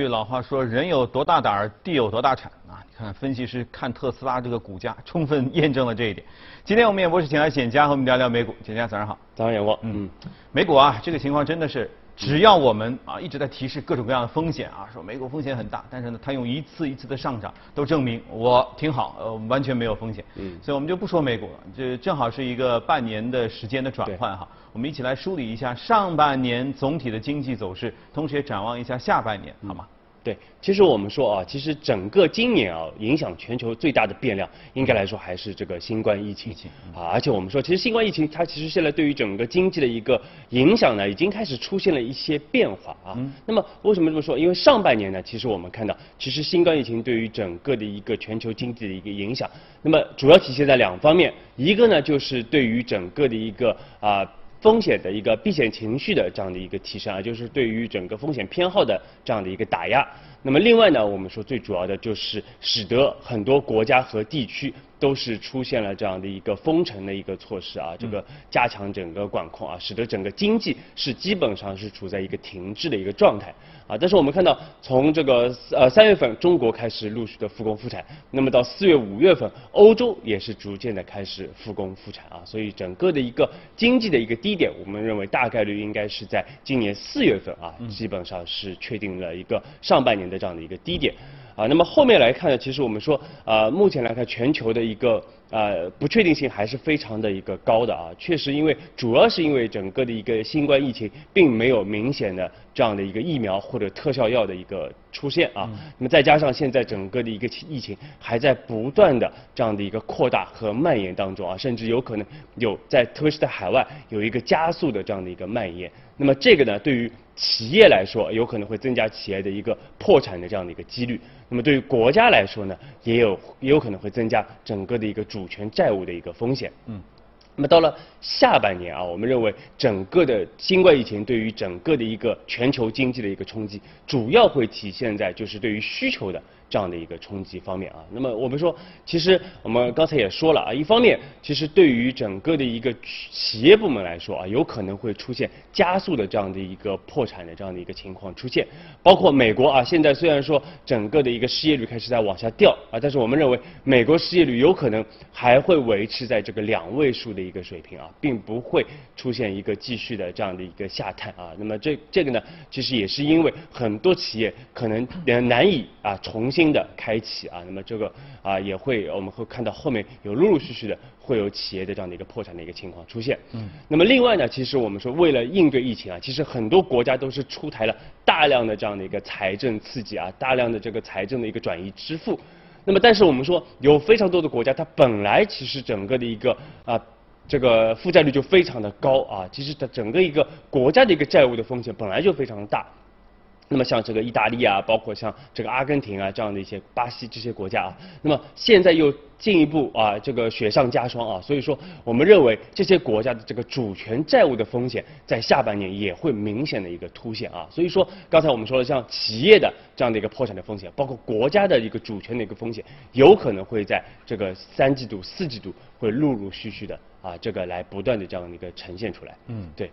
句老话说，人有多大胆儿，地有多大产啊！你看，分析师看特斯拉这个股价，充分验证了这一点。今天我们演播室请来简佳和我们聊聊美股。简佳早上好。早上好。嗯，美股啊，这个情况真的是。只要我们啊一直在提示各种各样的风险啊，说美股风险很大，但是呢，它用一次一次的上涨都证明我挺好，呃，完全没有风险。嗯，所以我们就不说美股了，这正好是一个半年的时间的转换哈。我们一起来梳理一下上半年总体的经济走势，同时也展望一下下半年，好吗？对，其实我们说啊，其实整个今年啊，影响全球最大的变量，应该来说还是这个新冠疫情啊。而且我们说，其实新冠疫情它其实现在对于整个经济的一个影响呢，已经开始出现了一些变化啊。那么为什么这么说？因为上半年呢，其实我们看到，其实新冠疫情对于整个的一个全球经济的一个影响，那么主要体现在两方面，一个呢就是对于整个的一个啊。风险的一个避险情绪的这样的一个提升啊，就是对于整个风险偏好的这样的一个打压。那么另外呢，我们说最主要的就是使得很多国家和地区都是出现了这样的一个封城的一个措施啊，这个加强整个管控啊，使得整个经济是基本上是处在一个停滞的一个状态啊。但是我们看到，从这个呃三月份中国开始陆续的复工复产，那么到四月五月份，欧洲也是逐渐的开始复工复产啊，所以整个的一个经济的一个低点，我们认为大概率应该是在今年四月份啊，基本上是确定了一个上半年。的这样的一个低点，啊，那么后面来看呢，其实我们说，啊，目前来看全球的一个。呃，不确定性还是非常的一个高的啊，确实，因为主要是因为整个的一个新冠疫情并没有明显的这样的一个疫苗或者特效药的一个出现啊，那么再加上现在整个的一个疫情还在不断的这样的一个扩大和蔓延当中啊，甚至有可能有在特别是在海外有一个加速的这样的一个蔓延，那么这个呢，对于企业来说，有可能会增加企业的一个破产的这样的一个几率。那么对于国家来说呢，也有也有可能会增加整个的一个主权债务的一个风险。嗯，那么到了下半年啊，我们认为整个的新冠疫情对于整个的一个全球经济的一个冲击，主要会体现在就是对于需求的。这样的一个冲击方面啊，那么我们说，其实我们刚才也说了啊，一方面其实对于整个的一个企业部门来说啊，有可能会出现加速的这样的一个破产的这样的一个情况出现，包括美国啊，现在虽然说整个的一个失业率开始在往下掉啊，但是我们认为美国失业率有可能还会维持在这个两位数的一个水平啊，并不会出现一个继续的这样的一个下探啊，那么这这个呢，其实也是因为很多企业可能难以啊重新。新的开启啊，那么这个啊也会我们会看到后面有陆陆续续的会有企业的这样的一个破产的一个情况出现。嗯。那么另外呢，其实我们说为了应对疫情啊，其实很多国家都是出台了大量的这样的一个财政刺激啊，大量的这个财政的一个转移支付。那么但是我们说有非常多的国家，它本来其实整个的一个啊这个负债率就非常的高啊，其实它整个一个国家的一个债务的风险本来就非常的大。那么像这个意大利啊，包括像这个阿根廷啊这样的一些巴西这些国家啊，那么现在又进一步啊这个雪上加霜啊，所以说我们认为这些国家的这个主权债务的风险在下半年也会明显的一个凸显啊，所以说刚才我们说了像企业的这样的一个破产的风险，包括国家的一个主权的一个风险，有可能会在这个三季度、四季度会陆陆续续的啊这个来不断的这样的一个呈现出来。嗯，对。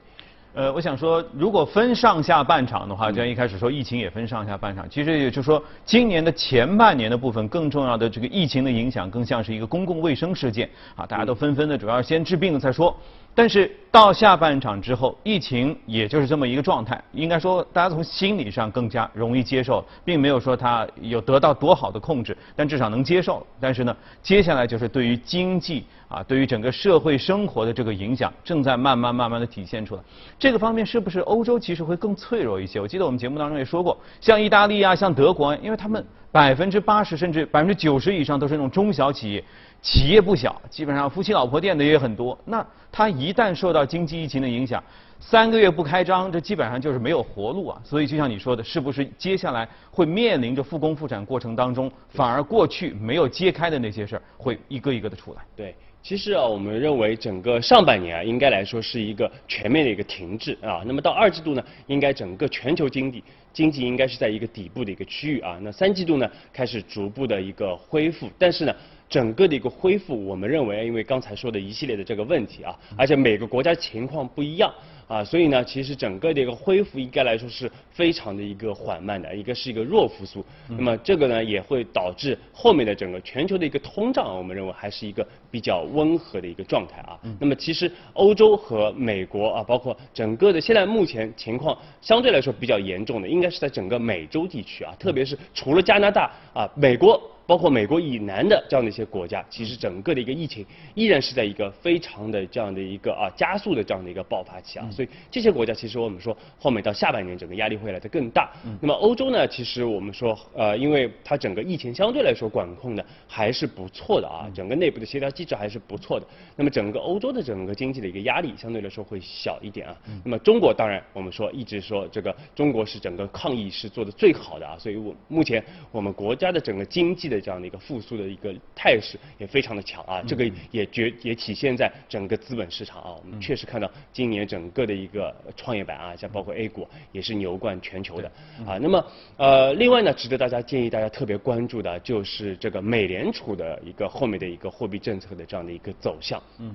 呃，我想说，如果分上下半场的话，就像一开始说，疫情也分上下半场。其实也就是说，今年的前半年的部分，更重要的这个疫情的影响，更像是一个公共卫生事件啊，大家都纷纷的，主要先治病了再说。但是到下半场之后，疫情也就是这么一个状态。应该说，大家从心理上更加容易接受，并没有说它有得到多好的控制，但至少能接受。但是呢，接下来就是对于经济啊，对于整个社会生活的这个影响，正在慢慢慢慢的体现出来。这个方面是不是欧洲其实会更脆弱一些？我记得我们节目当中也说过，像意大利啊，像德国，因为他们百分之八十甚至百分之九十以上都是那种中小企业。企业不小，基本上夫妻老婆店的也很多。那他一旦受到经济疫情的影响，三个月不开张，这基本上就是没有活路啊。所以就像你说的，是不是接下来会面临着复工复产过程当中，反而过去没有揭开的那些事儿，会一个一个的出来？对，其实啊，我们认为整个上半年啊，应该来说是一个全面的一个停滞啊。那么到二季度呢，应该整个全球经济。经济应该是在一个底部的一个区域啊，那三季度呢开始逐步的一个恢复，但是呢，整个的一个恢复，我们认为，因为刚才说的一系列的这个问题啊，而且每个国家情况不一样。啊，所以呢，其实整个的一个恢复应该来说是非常的一个缓慢的，一个是一个弱复苏。那么这个呢，也会导致后面的整个全球的一个通胀，我们认为还是一个比较温和的一个状态啊。那么其实欧洲和美国啊，包括整个的现在目前情况相对来说比较严重的，应该是在整个美洲地区啊，特别是除了加拿大啊，美国。包括美国以南的这样的一些国家，其实整个的一个疫情依然是在一个非常的这样的一个啊加速的这样的一个爆发期啊，所以这些国家其实我们说后面到下半年整个压力会来的更大。那么欧洲呢，其实我们说呃，因为它整个疫情相对来说管控的还是不错的啊，整个内部的协调机制还是不错的。那么整个欧洲的整个经济的一个压力相对来说会小一点啊。那么中国当然我们说一直说这个中国是整个抗疫是做的最好的啊，所以我目前我们国家的整个经济的。这样的一个复苏的一个态势也非常的强啊，这个也决也体现在整个资本市场啊，我们确实看到今年整个的一个创业板啊，像包括 A 股也是牛冠全球的啊。那么呃，另外呢，值得大家建议大家特别关注的就是这个美联储的一个后面的一个货币政策的这样的一个走向。嗯。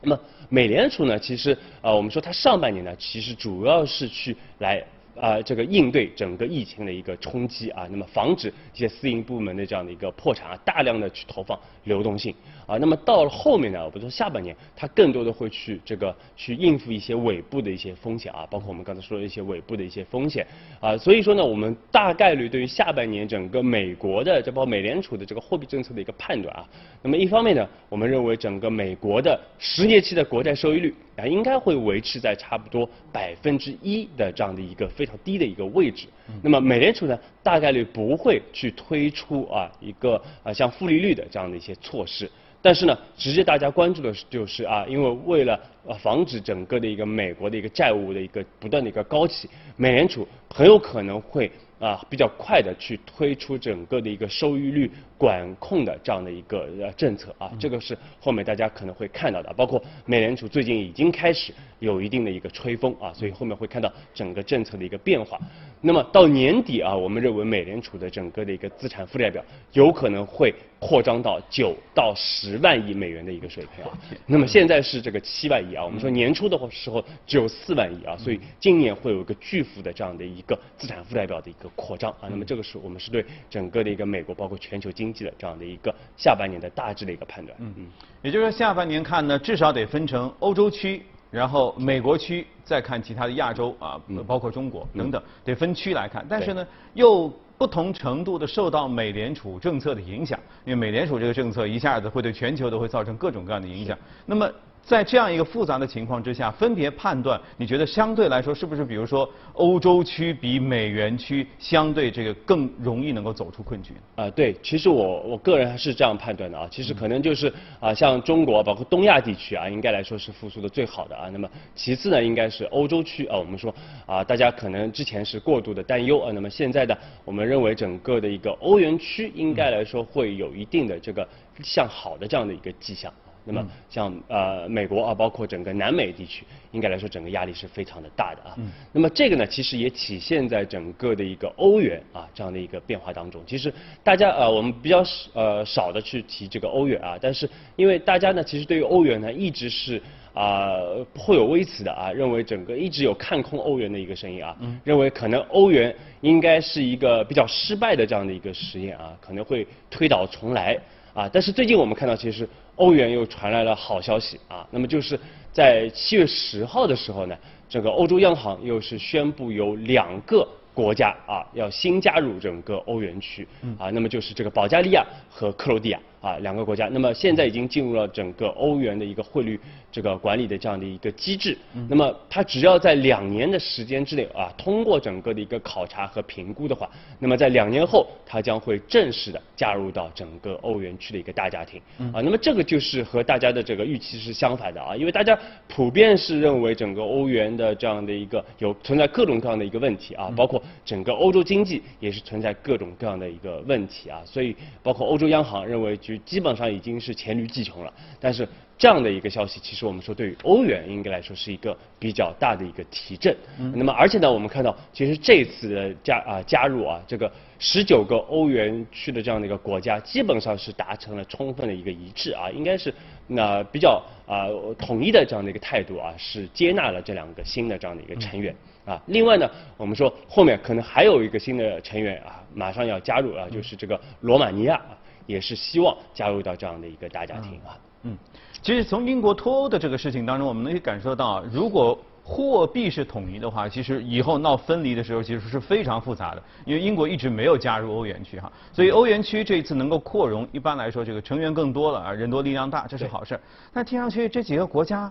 那么美联储呢，其实呃，我们说它上半年呢，其实主要是去来。啊，这个应对整个疫情的一个冲击啊，那么防止一些私营部门的这样的一个破产啊，大量的去投放流动性啊，那么到了后面呢，我们说下半年它更多的会去这个去应付一些尾部的一些风险啊，包括我们刚才说的一些尾部的一些风险啊，所以说呢，我们大概率对于下半年整个美国的这包括美联储的这个货币政策的一个判断啊，那么一方面呢，我们认为整个美国的十年期的国债收益率啊，应该会维持在差不多百分之一的这样的一个非常。低的一个位置，那么美联储呢，大概率不会去推出啊一个啊像负利率的这样的一些措施，但是呢，直接大家关注的就是啊，因为为了防止整个的一个美国的一个债务的一个不断的一个高企，美联储很有可能会。啊，比较快的去推出整个的一个收益率管控的这样的一个呃政策啊，这个是后面大家可能会看到的，包括美联储最近已经开始有一定的一个吹风啊，所以后面会看到整个政策的一个变化。那么到年底啊，我们认为美联储的整个的一个资产负债表有可能会扩张到九到十万亿美元的一个水平啊。那么现在是这个七万亿啊，我们说年初的时候只有四万亿啊，所以今年会有一个巨幅的这样的一个资产负债表的一个。扩张啊，那么这个是我们是对整个的一个美国包括全球经济的这样的一个下半年的大致的一个判断。嗯嗯，也就是说下半年看呢，至少得分成欧洲区，然后美国区，再看其他的亚洲啊，包括中国等等，得分区来看。但是呢，又不同程度的受到美联储政策的影响，因为美联储这个政策一下子会对全球都会造成各种各样的影响。那么。在这样一个复杂的情况之下，分别判断，你觉得相对来说是不是，比如说欧洲区比美元区相对这个更容易能够走出困局？啊，对，其实我我个人是这样判断的啊，其实可能就是啊，像中国包括东亚地区啊，应该来说是复苏的最好的啊。那么其次呢，应该是欧洲区啊。我们说啊，大家可能之前是过度的担忧啊，那么现在的我们认为整个的一个欧元区应该来说会有一定的这个向好的这样的一个迹象。那么像呃美国啊，包括整个南美地区，应该来说整个压力是非常的大的啊。那么这个呢，其实也体现在整个的一个欧元啊这样的一个变化当中。其实大家呃我们比较呃少的去提这个欧元啊，但是因为大家呢其实对于欧元呢一直是啊颇有微词的啊，认为整个一直有看空欧元的一个声音啊，认为可能欧元应该是一个比较失败的这样的一个实验啊，可能会推倒重来。啊，但是最近我们看到，其实欧元又传来了好消息啊。那么就是在七月十号的时候呢，这个欧洲央行又是宣布有两个国家啊要新加入整个欧元区啊，那么就是这个保加利亚和克罗地亚。啊，两个国家，那么现在已经进入了整个欧元的一个汇率这个管理的这样的一个机制。那么它只要在两年的时间之内啊，通过整个的一个考察和评估的话，那么在两年后，它将会正式的加入到整个欧元区的一个大家庭。啊，那么这个就是和大家的这个预期是相反的啊，因为大家普遍是认为整个欧元的这样的一个有存在各种各样的一个问题啊，包括整个欧洲经济也是存在各种各样的一个问题啊，所以包括欧洲央行认为。区基本上已经是黔驴技穷了。但是这样的一个消息，其实我们说对于欧元应该来说是一个比较大的一个提振。那么而且呢，我们看到其实这次的加啊加入啊这个十九个欧元区的这样的一个国家，基本上是达成了充分的一个一致啊，应该是那比较啊统一的这样的一个态度啊，是接纳了这两个新的这样的一个成员。啊，另外呢，我们说后面可能还有一个新的成员啊，马上要加入啊，就是这个罗马尼亚啊，也是希望加入到这样的一个大家庭啊。嗯，其实从英国脱欧的这个事情当中，我们能够感受到，如果货币是统一的话，其实以后闹分离的时候其实是非常复杂的，因为英国一直没有加入欧元区哈，所以欧元区这一次能够扩容，一般来说这个成员更多了啊，人多力量大，这是好事。但听上去这几个国家。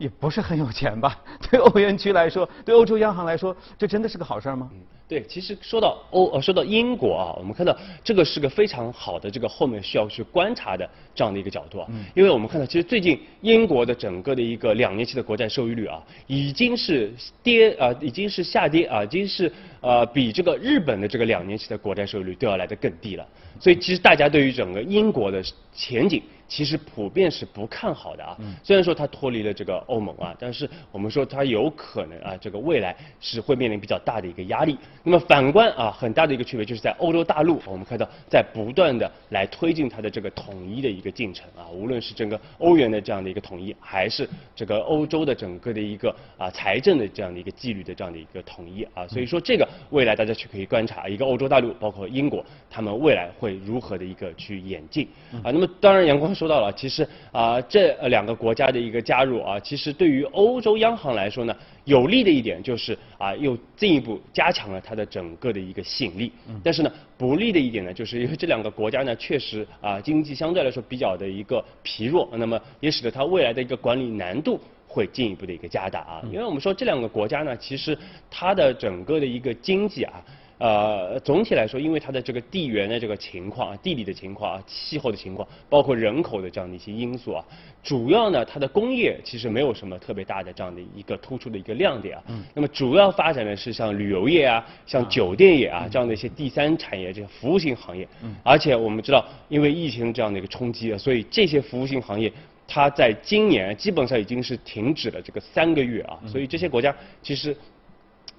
也不是很有钱吧？对欧元区来说，对欧洲央行来说，这真的是个好事吗？对，其实说到欧呃，说到英国啊，我们看到这个是个非常好的这个后面需要去观察的这样的一个角度啊。嗯。因为我们看到，其实最近英国的整个的一个两年期的国债收益率啊，已经是跌啊，已经是下跌啊，已经是呃比这个日本的这个两年期的国债收益率都要来得更低了。所以其实大家对于整个英国的前景。其实普遍是不看好的啊，虽然说它脱离了这个欧盟啊，但是我们说它有可能啊，这个未来是会面临比较大的一个压力。那么反观啊，很大的一个区别就是在欧洲大陆，我们看到在不断的来推进它的这个统一的一个进程啊，无论是整个欧元的这样的一个统一，还是这个欧洲的整个的一个啊财政的这样的一个纪律的这样的一个统一啊，所以说这个未来大家去可以观察一个欧洲大陆，包括英国，他们未来会如何的一个去演进啊。那么当然，阳光。说到了，其实啊，这两个国家的一个加入啊，其实对于欧洲央行来说呢，有利的一点就是啊，又进一步加强了它的整个的一个吸引力。但是呢，不利的一点呢，就是因为这两个国家呢，确实啊，经济相对来说比较的一个疲弱，那么也使得它未来的一个管理难度会进一步的一个加大啊。因为我们说这两个国家呢，其实它的整个的一个经济啊。呃，总体来说，因为它的这个地缘的这个情况啊，地理的情况啊，气候的情况，包括人口的这样的一些因素啊，主要呢，它的工业其实没有什么特别大的这样的一个突出的一个亮点啊。嗯。那么主要发展的是像旅游业啊，像酒店业啊这样的一些第三产业，这些服务性行业。嗯。而且我们知道，因为疫情这样的一个冲击啊，所以这些服务性行业，它在今年基本上已经是停止了这个三个月啊。所以这些国家其实。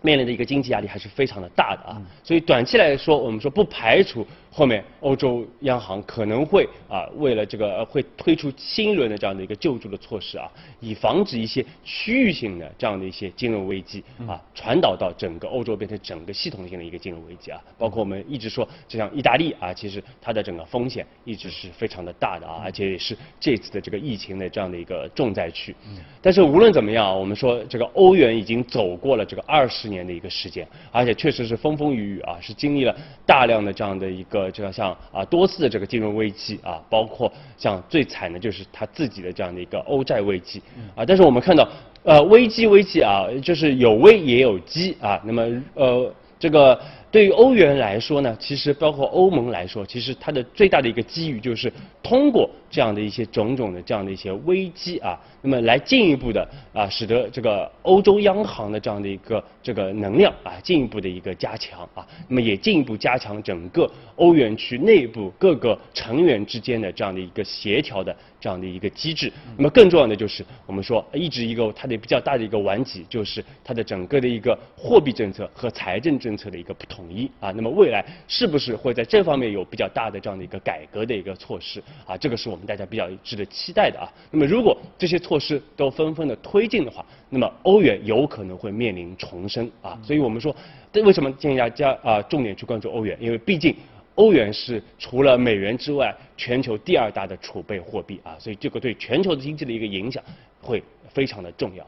面临的一个经济压力还是非常的大的啊，所以短期来说，我们说不排除。后面欧洲央行可能会啊，为了这个会推出新一轮的这样的一个救助的措施啊，以防止一些区域性的这样的一些金融危机啊传导到整个欧洲，变成整个系统性的一个金融危机啊。包括我们一直说，就像意大利啊，其实它的整个风险一直是非常的大的啊，而且也是这次的这个疫情的这样的一个重灾区。但是无论怎么样，我们说这个欧元已经走过了这个二十年的一个时间，而且确实是风风雨雨啊，是经历了大量的这样的一个。呃，就像像啊多次的这个金融危机啊，包括像最惨的就是他自己的这样的一个欧债危机啊。但是我们看到，呃，危机危机啊，就是有危也有机啊。那么呃，这个。对于欧元来说呢，其实包括欧盟来说，其实它的最大的一个机遇就是通过这样的一些种种的这样的一些危机啊，那么来进一步的啊，使得这个欧洲央行的这样的一个这个能量啊，进一步的一个加强啊，那么也进一步加强整个欧元区内部各个成员之间的这样的一个协调的这样的一个机制。那么更重要的就是我们说一直一个它的比较大的一个顽疾，就是它的整个的一个货币政策和财政政策的一个不同。统一啊，那么未来是不是会在这方面有比较大的这样的一个改革的一个措施啊？这个是我们大家比较值得期待的啊。那么如果这些措施都纷纷的推进的话，那么欧元有可能会面临重生啊。所以我们说，为什么建议大家啊重点去关注欧元？因为毕竟欧元是除了美元之外全球第二大的储备货币啊，所以这个对全球的经济的一个影响会非常的重要。